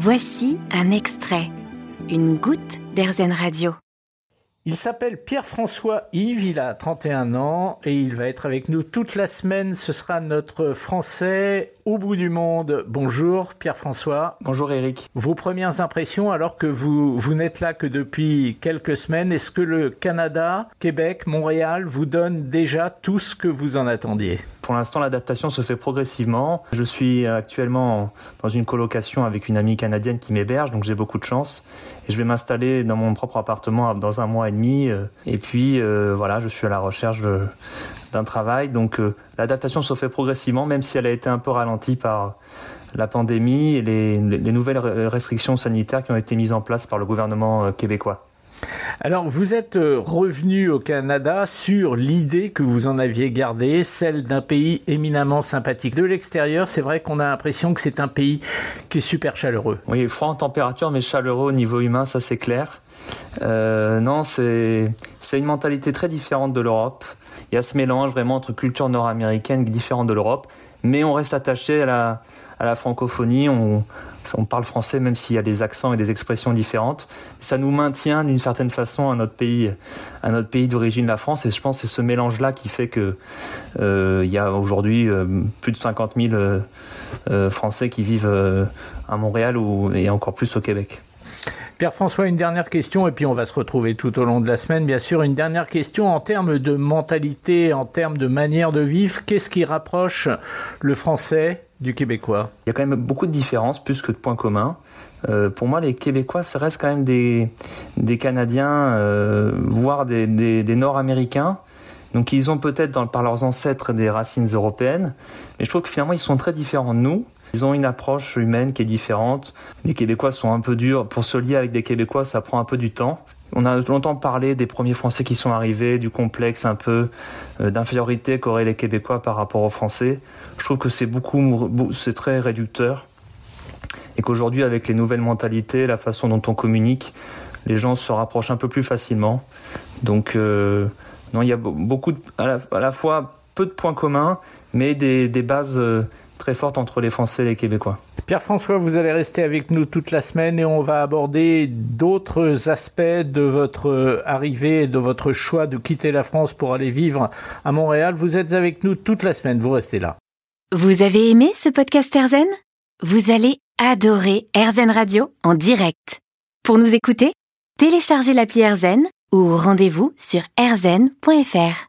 Voici un extrait, une goutte d'Airzen Radio. Il s'appelle Pierre-François Yves, il a 31 ans et il va être avec nous toute la semaine. Ce sera notre français au bout du monde. Bonjour Pierre-François. Bonjour Eric. Vos premières impressions alors que vous, vous n'êtes là que depuis quelques semaines, est-ce que le Canada, Québec, Montréal vous donne déjà tout ce que vous en attendiez? Pour l'instant, l'adaptation se fait progressivement. Je suis actuellement dans une colocation avec une amie canadienne qui m'héberge, donc j'ai beaucoup de chance. Et je vais m'installer dans mon propre appartement dans un mois et demi. Euh, et puis, euh, voilà, je suis à la recherche d'un travail. Donc, euh, l'adaptation se fait progressivement, même si elle a été un peu ralentie par la pandémie et les nouvelles restrictions sanitaires qui ont été mises en place par le gouvernement québécois. Alors, vous êtes euh, revenu au Canada sur l'idée que vous en aviez gardée, celle d'un pays éminemment sympathique. De l'extérieur, c'est vrai qu'on a l'impression que c'est un pays qui est super chaleureux. Oui, froid en température, mais chaleureux au niveau humain, ça c'est clair. Euh, non, c'est une mentalité très différente de l'Europe. Il y a ce mélange vraiment entre culture nord-américaine différente de l'Europe, mais on reste attaché à la, francophonie. On, on parle français même s'il y a des accents et des expressions différentes. Ça nous maintient d'une certaine façon à notre pays, à notre pays d'origine, la France. Et je pense que c'est ce mélange-là qui fait que euh, il y a aujourd'hui euh, plus de 50 000 euh, Français qui vivent à Montréal ou, et encore plus au Québec. Pierre-François, une dernière question, et puis on va se retrouver tout au long de la semaine, bien sûr. Une dernière question en termes de mentalité, en termes de manière de vivre. Qu'est-ce qui rapproche le français du québécois? Il y a quand même beaucoup de différences, plus que de points communs. Euh, pour moi, les Québécois, ça reste quand même des, des Canadiens, euh, voire des, des, des Nord-Américains. Donc ils ont peut-être par leurs ancêtres des racines européennes, mais je trouve que finalement ils sont très différents de nous. Ils ont une approche humaine qui est différente. Les Québécois sont un peu durs. Pour se lier avec des Québécois, ça prend un peu du temps. On a longtemps parlé des premiers Français qui sont arrivés, du complexe un peu euh, d'infériorité qu'auraient les Québécois par rapport aux Français. Je trouve que c'est beaucoup, c'est très réducteur. Et qu'aujourd'hui, avec les nouvelles mentalités, la façon dont on communique, les gens se rapprochent un peu plus facilement. Donc, euh, non, il y a beaucoup, à, la, fois peu de points communs, mais des, bases euh, très forte entre les Français et les Québécois. Pierre-François, vous allez rester avec nous toute la semaine et on va aborder d'autres aspects de votre arrivée et de votre choix de quitter la France pour aller vivre à Montréal. Vous êtes avec nous toute la semaine, vous restez là. Vous avez aimé ce podcast Erzen Vous allez adorer Erzen Radio en direct. Pour nous écouter, téléchargez l'appli Erzen ou rendez-vous sur erzen.fr.